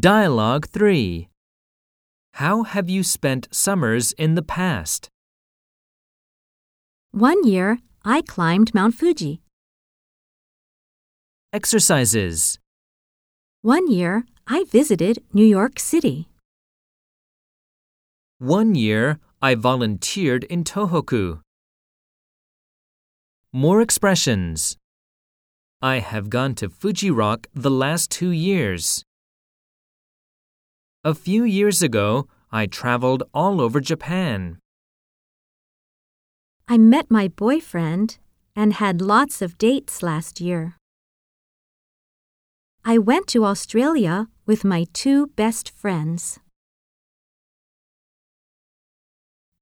Dialogue 3 How have you spent summers in the past? One year, I climbed Mount Fuji. Exercises One year, I visited New York City. One year, I volunteered in Tohoku. More expressions. I have gone to Fuji Rock the last two years. A few years ago, I traveled all over Japan. I met my boyfriend and had lots of dates last year. I went to Australia with my two best friends.